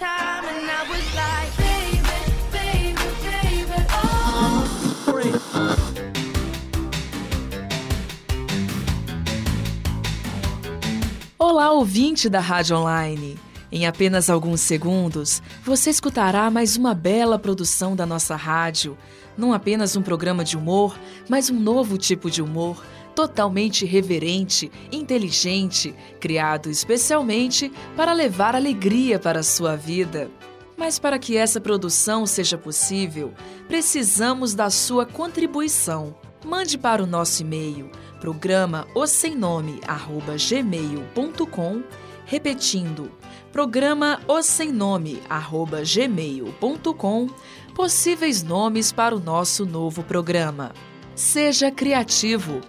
oh. Olá, ouvinte da Rádio Online. Em apenas alguns segundos, você escutará mais uma bela produção da nossa rádio. Não apenas um programa de humor, mas um novo tipo de humor, totalmente reverente, inteligente, criado especialmente para levar alegria para a sua vida. Mas para que essa produção seja possível, precisamos da sua contribuição. Mande para o nosso e-mail programa o sem nome arroba gmail.com repetindo programa o sem nome arroba gmail.com possíveis nomes para o nosso novo programa. Seja criativo.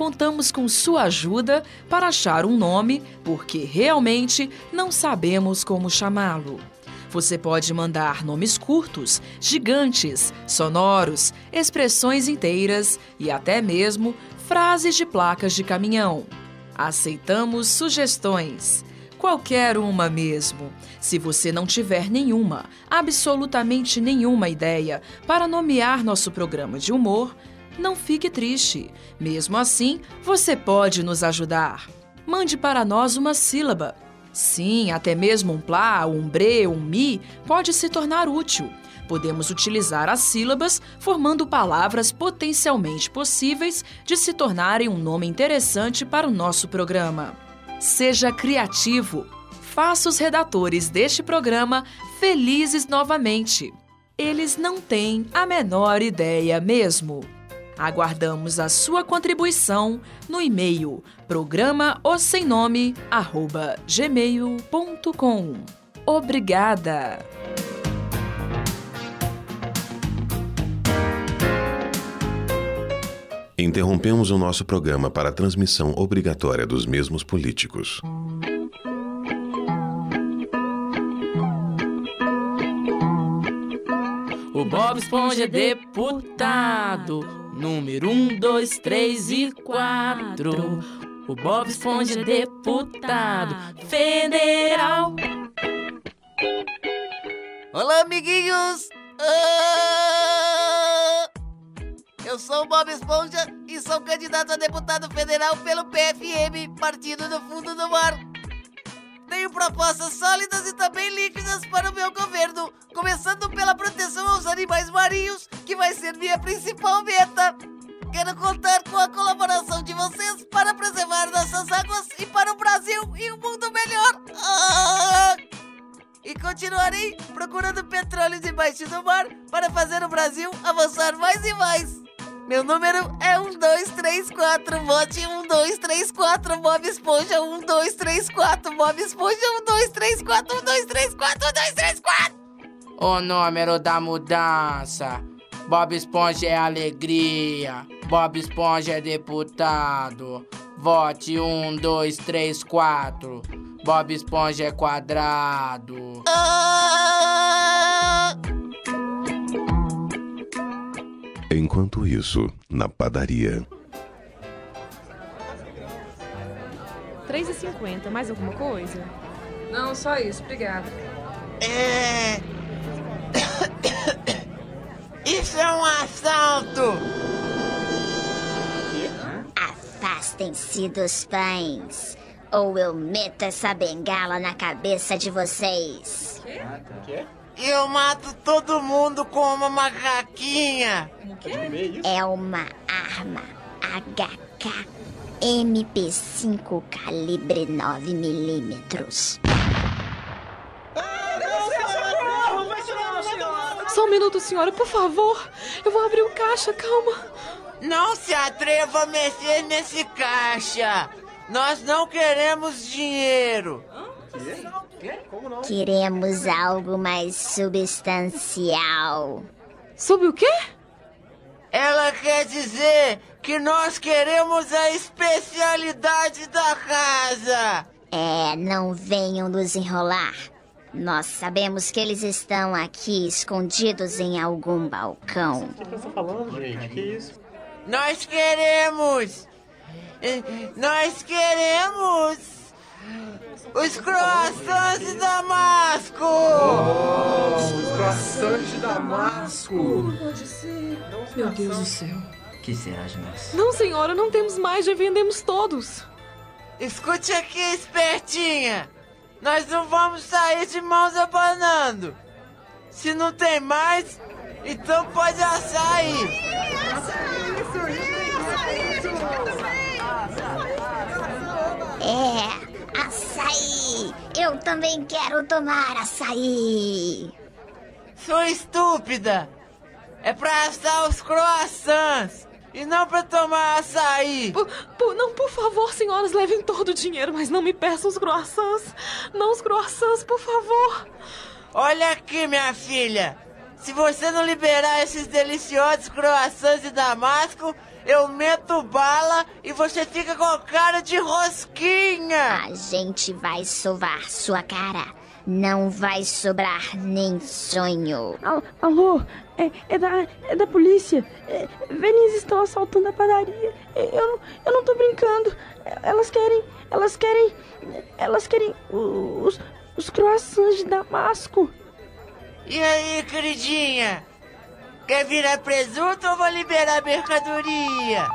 Contamos com sua ajuda para achar um nome, porque realmente não sabemos como chamá-lo. Você pode mandar nomes curtos, gigantes, sonoros, expressões inteiras e até mesmo frases de placas de caminhão. Aceitamos sugestões. Qualquer uma mesmo. Se você não tiver nenhuma, absolutamente nenhuma ideia para nomear nosso programa de humor, não fique triste. Mesmo assim, você pode nos ajudar. Mande para nós uma sílaba. Sim, até mesmo um plá, um bre, um mi pode se tornar útil. Podemos utilizar as sílabas formando palavras potencialmente possíveis de se tornarem um nome interessante para o nosso programa. Seja criativo. Faça os redatores deste programa felizes novamente. Eles não têm a menor ideia mesmo. Aguardamos a sua contribuição no e-mail programa o sem nome arroba gmail.com. Obrigada! Interrompemos o nosso programa para a transmissão obrigatória dos mesmos políticos. O Bob Esponja é deputado. Número um, dois, três e quatro. O Bob Esponja é deputado federal. Olá, amiguinhos! Ah! Eu sou o Bob Esponja e sou candidato a deputado federal pelo PFM, Partido do Fundo do Mar. Propostas sólidas e também líquidas para o meu governo, começando pela proteção aos animais marinhos, que vai ser minha principal meta. Quero contar com a colaboração de vocês para preservar nossas águas e para o Brasil e um mundo melhor. Ah! E continuarei procurando petróleo debaixo do mar para fazer o Brasil avançar mais e mais. Meu número é 1234. Vote 1234 Bob Esponja 1234 Bob Esponja 1234 1234 1234. O número da mudança. Bob Esponja é alegria. Bob Esponja é deputado. Vote um, dois, três, quatro. Bob Esponja é quadrado. Ah! Enquanto isso, na padaria. 3,50. Mais alguma coisa? Não, só isso, obrigada. É. Isso é um assalto! Afastem-se dos pães, ou eu meto essa bengala na cabeça de vocês. Eu mato todo mundo com uma macaquinha! É uma arma HK MP5 calibre 9 milímetros. Só um minuto, senhora, por favor. Eu vou abrir o caixa, calma. Não se atreva a mexer nesse caixa! Nós não queremos dinheiro! Queremos algo mais substancial. Sobre o quê? Ela quer dizer que nós queremos a especialidade da casa! É, não venham nos enrolar. Nós sabemos que eles estão aqui escondidos em algum balcão. Nós queremos! Nós queremos! Os croissants de Damasco! Os croissants de Damasco! Meu Deus do céu. Que será de nós? Não, senhora, não temos mais, já vendemos todos. Escute aqui, espertinha! Nós não vamos sair de mãos abanando! Se não tem mais, então pode açaí! É, Eu também quero tomar açaí! Sua estúpida! É pra assar os croissants e não pra tomar açaí! Por, por- não, por favor, senhoras, levem todo o dinheiro, mas não me peçam os croissants. Não os croissants, por favor. Olha aqui, minha filha! Se você não liberar esses deliciosos croissants de Damasco, eu meto bala e você fica com cara de rosquinha! A gente vai sovar sua cara. Não vai sobrar nem sonho. Al- Alô, é, é da, é da polícia. É, estão assaltando a padaria. É, Eu, não- eu não tô brincando. É, Elas querem, elas querem, elas querem os, os croissants de Damasco. E aí, queridinha? Quer virar presunto ou vou liberar a mercadoria?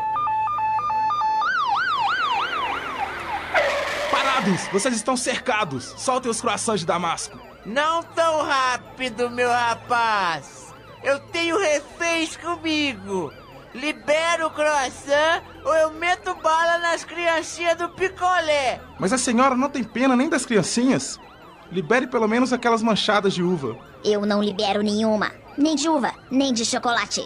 Parados! Vocês estão cercados! Soltem os croissants de Damasco! Não tão rápido, meu rapaz! Eu tenho reféns comigo! Libera o croissant ou eu meto bala nas criancinhas do picolé! Mas a senhora não tem pena nem das criancinhas? Libere pelo menos aquelas manchadas de uva. Eu não libero nenhuma. Nem de uva, nem de chocolate.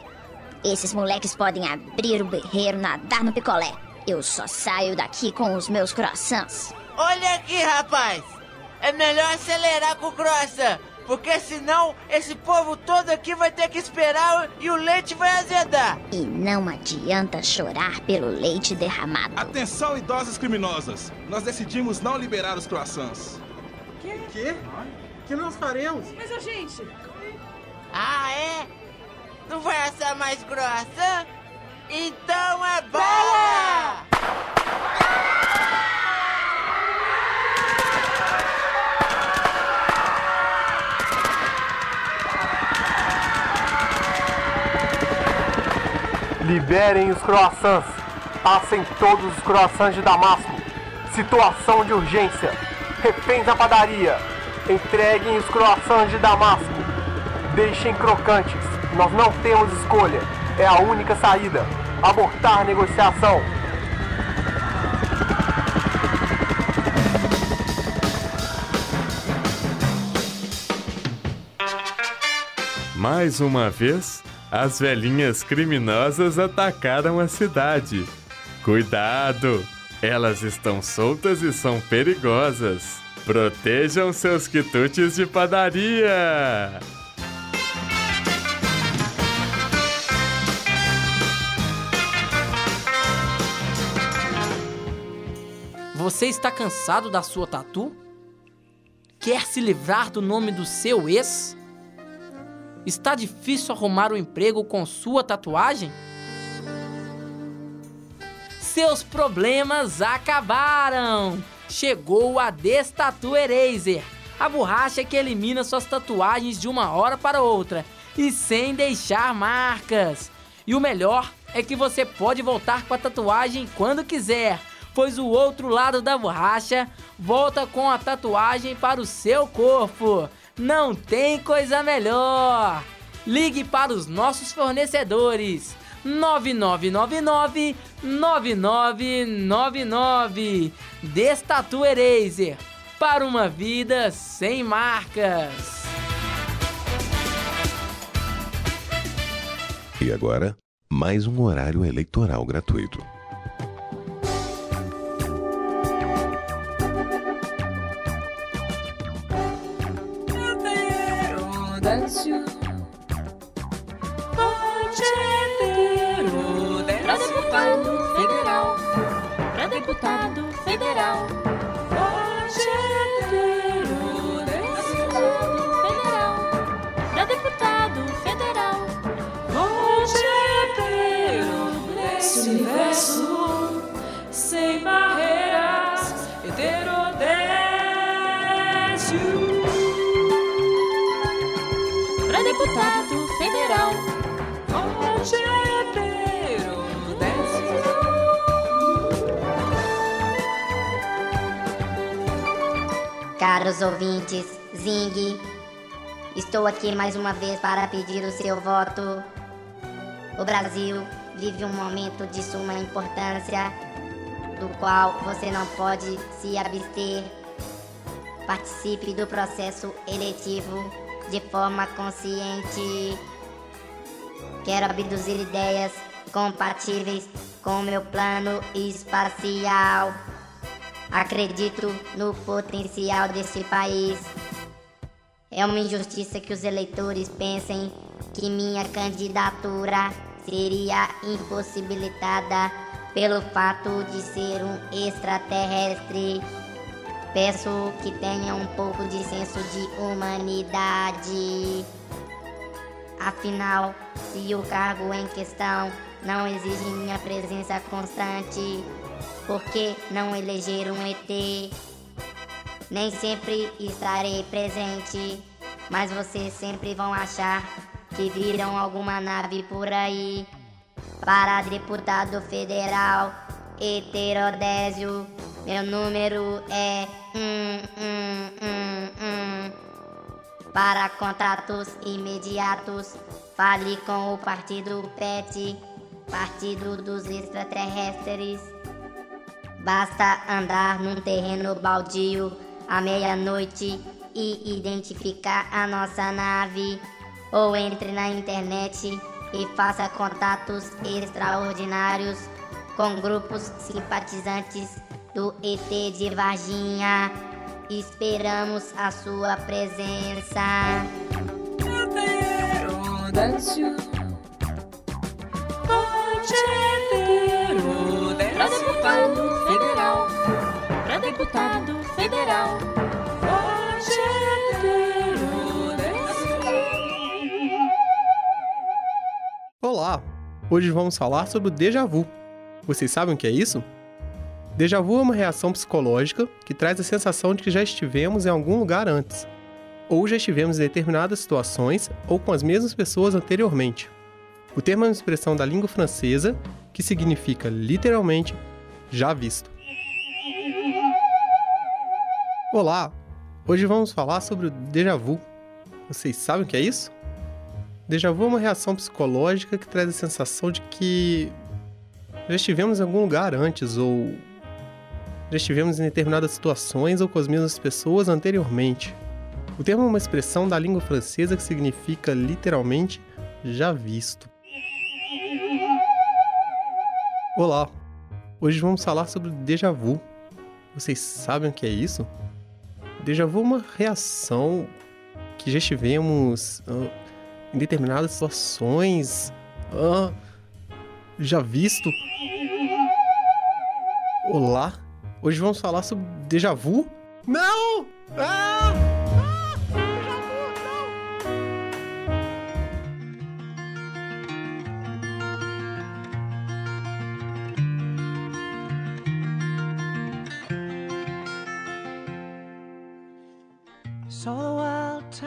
Esses moleques podem abrir o berreiro, nadar no picolé. Eu só saio daqui com os meus croissants. Olha aqui, rapaz! É melhor acelerar com o croissant, porque senão esse povo todo aqui vai ter que esperar e o leite vai azedar. E não adianta chorar pelo leite derramado. Atenção, idosas criminosas! Nós decidimos não liberar os croissants. Quê? que nós faremos? Mas a gente. Ah, é? Não vai assar mais croissant? Então é bala! Liberem os croissants. Passem todos os croissants de Damasco. Situação de urgência. Reféns da padaria. Entreguem os croissants de Damasco. Deixem crocantes. Nós não temos escolha. É a única saída. Abortar negociação. Mais uma vez, as velhinhas criminosas atacaram a cidade. Cuidado! Elas estão soltas e são perigosas. Protejam seus quitutes de padaria! Você está cansado da sua tatu? Quer se livrar do nome do seu ex? Está difícil arrumar um emprego com sua tatuagem? Seus problemas acabaram! Chegou a Destatu Eraser, a borracha que elimina suas tatuagens de uma hora para outra e sem deixar marcas. E o melhor é que você pode voltar com a tatuagem quando quiser, pois o outro lado da borracha volta com a tatuagem para o seu corpo. Não tem coisa melhor! Ligue para os nossos fornecedores 9999 9999 Destatu Eraser para uma vida sem marcas. E agora, mais um horário eleitoral gratuito. Pra deputado federal. Pra deputado federal. Caros ouvintes, Zing, estou aqui mais uma vez para pedir o seu voto. O Brasil vive um momento de suma importância, do qual você não pode se abster. Participe do processo eletivo de forma consciente. Quero abduzir ideias compatíveis com meu plano espacial. Acredito no potencial deste país. É uma injustiça que os eleitores pensem que minha candidatura seria impossibilitada pelo fato de ser um extraterrestre. Peço que tenha um pouco de senso de humanidade. Afinal, se o cargo em questão não exige minha presença constante, por que não eleger um ET? Nem sempre estarei presente, mas vocês sempre vão achar que viram alguma nave por aí. Para deputado federal, heterodésio, meu número é um, um, um, um. Para contatos imediatos, fale com o partido PET, Partido dos Extraterrestres. Basta andar num terreno baldio à meia-noite e identificar a nossa nave. Ou entre na internet e faça contatos extraordinários com grupos simpatizantes do ET de Varginha. Esperamos a sua presença. Pra deputado federal. Deputado federal. Olá! Hoje vamos falar sobre o déjà vu. Vocês sabem o que é isso? Déjà vu é uma reação psicológica que traz a sensação de que já estivemos em algum lugar antes, ou já estivemos em determinadas situações ou com as mesmas pessoas anteriormente. O termo é uma expressão da língua francesa que significa literalmente já visto. Olá! Hoje vamos falar sobre o déjà vu. Vocês sabem o que é isso? Déjà vu é uma reação psicológica que traz a sensação de que já estivemos em algum lugar antes ou já estivemos em determinadas situações ou com as mesmas pessoas anteriormente. O termo é uma expressão da língua francesa que significa literalmente já visto. Olá! Hoje vamos falar sobre o déjà vu. Vocês sabem o que é isso? Déjà vu é uma reação que já estivemos ah, em determinadas situações ah, já visto. Olá! Hoje vamos falar sobre déjà vu? Não! Ah!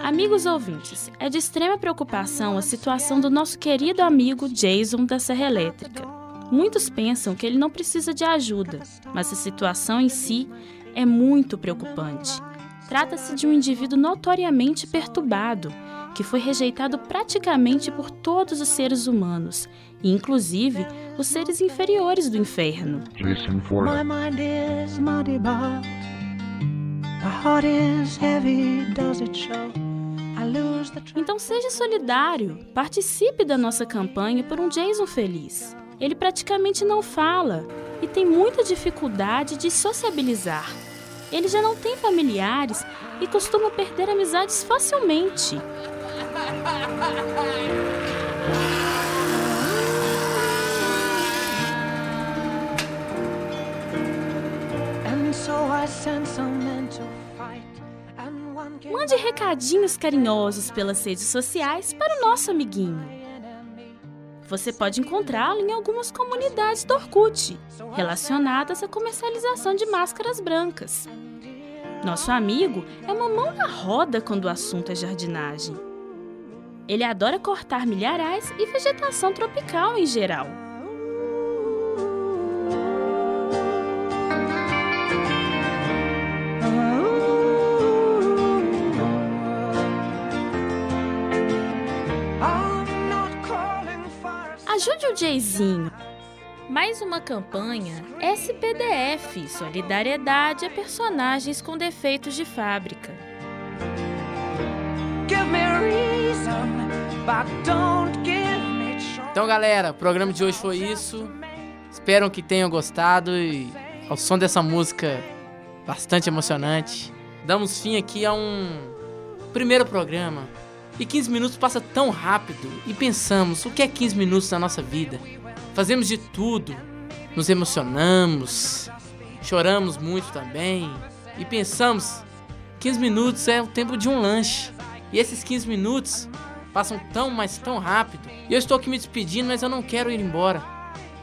Amigos ouvintes, é de extrema preocupação a situação do nosso querido amigo Jason da Serra Elétrica. Muitos pensam que ele não precisa de ajuda, mas a situação em si é muito preocupante. Trata-se de um indivíduo notoriamente perturbado, que foi rejeitado praticamente por todos os seres humanos, inclusive os seres inferiores do inferno. My mind Então seja solidário, participe da nossa campanha por um Jason feliz. Ele praticamente não fala e tem muita dificuldade de sociabilizar. Ele já não tem familiares e costuma perder amizades facilmente. Mande recadinhos carinhosos pelas redes sociais para o nosso amiguinho. Você pode encontrá-lo em algumas comunidades do Orkut, relacionadas à comercialização de máscaras brancas. Nosso amigo é uma mão na roda quando o assunto é jardinagem. Ele adora cortar milharais e vegetação tropical em geral. Ajude o Jayzinho. Mais uma campanha SPDF Solidariedade a personagens com defeitos de fábrica. Então, galera, o programa de hoje foi isso. Espero que tenham gostado e ao som dessa música bastante emocionante, damos fim aqui a um primeiro programa. E 15 minutos passa tão rápido e pensamos, o que é 15 minutos na nossa vida? Fazemos de tudo, nos emocionamos, choramos muito também e pensamos, 15 minutos é o tempo de um lanche. E esses 15 minutos passam tão, mas tão rápido. E eu estou aqui me despedindo, mas eu não quero ir embora.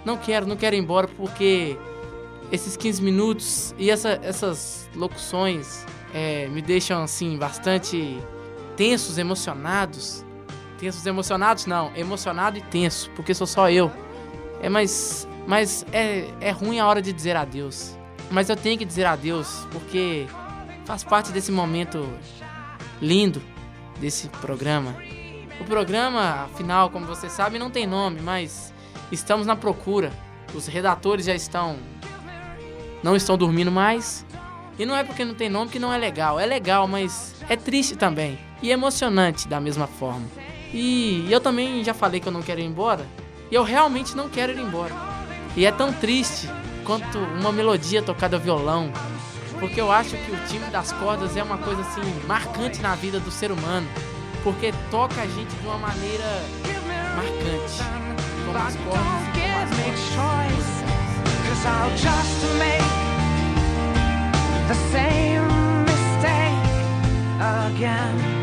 Não quero, não quero ir embora porque esses 15 minutos e essa, essas locuções é, me deixam assim bastante tensos, emocionados. Tensos, emocionados? Não, emocionado e tenso, porque sou só eu. É, mas, mas é, é ruim a hora de dizer adeus. Mas eu tenho que dizer adeus, porque faz parte desse momento lindo desse programa. O programa, afinal, como você sabe, não tem nome, mas estamos na procura. Os redatores já estão. não estão dormindo mais. E não é porque não tem nome que não é legal. É legal, mas é triste também. E emocionante da mesma forma. E eu também já falei que eu não quero ir embora. E eu realmente não quero ir embora. E é tão triste quanto uma melodia tocada ao violão. Porque eu acho que o time das cordas é uma coisa assim marcante na vida do ser humano. Porque toca a gente de uma maneira marcante. Como as cordas. Give me choice, the same mistake again.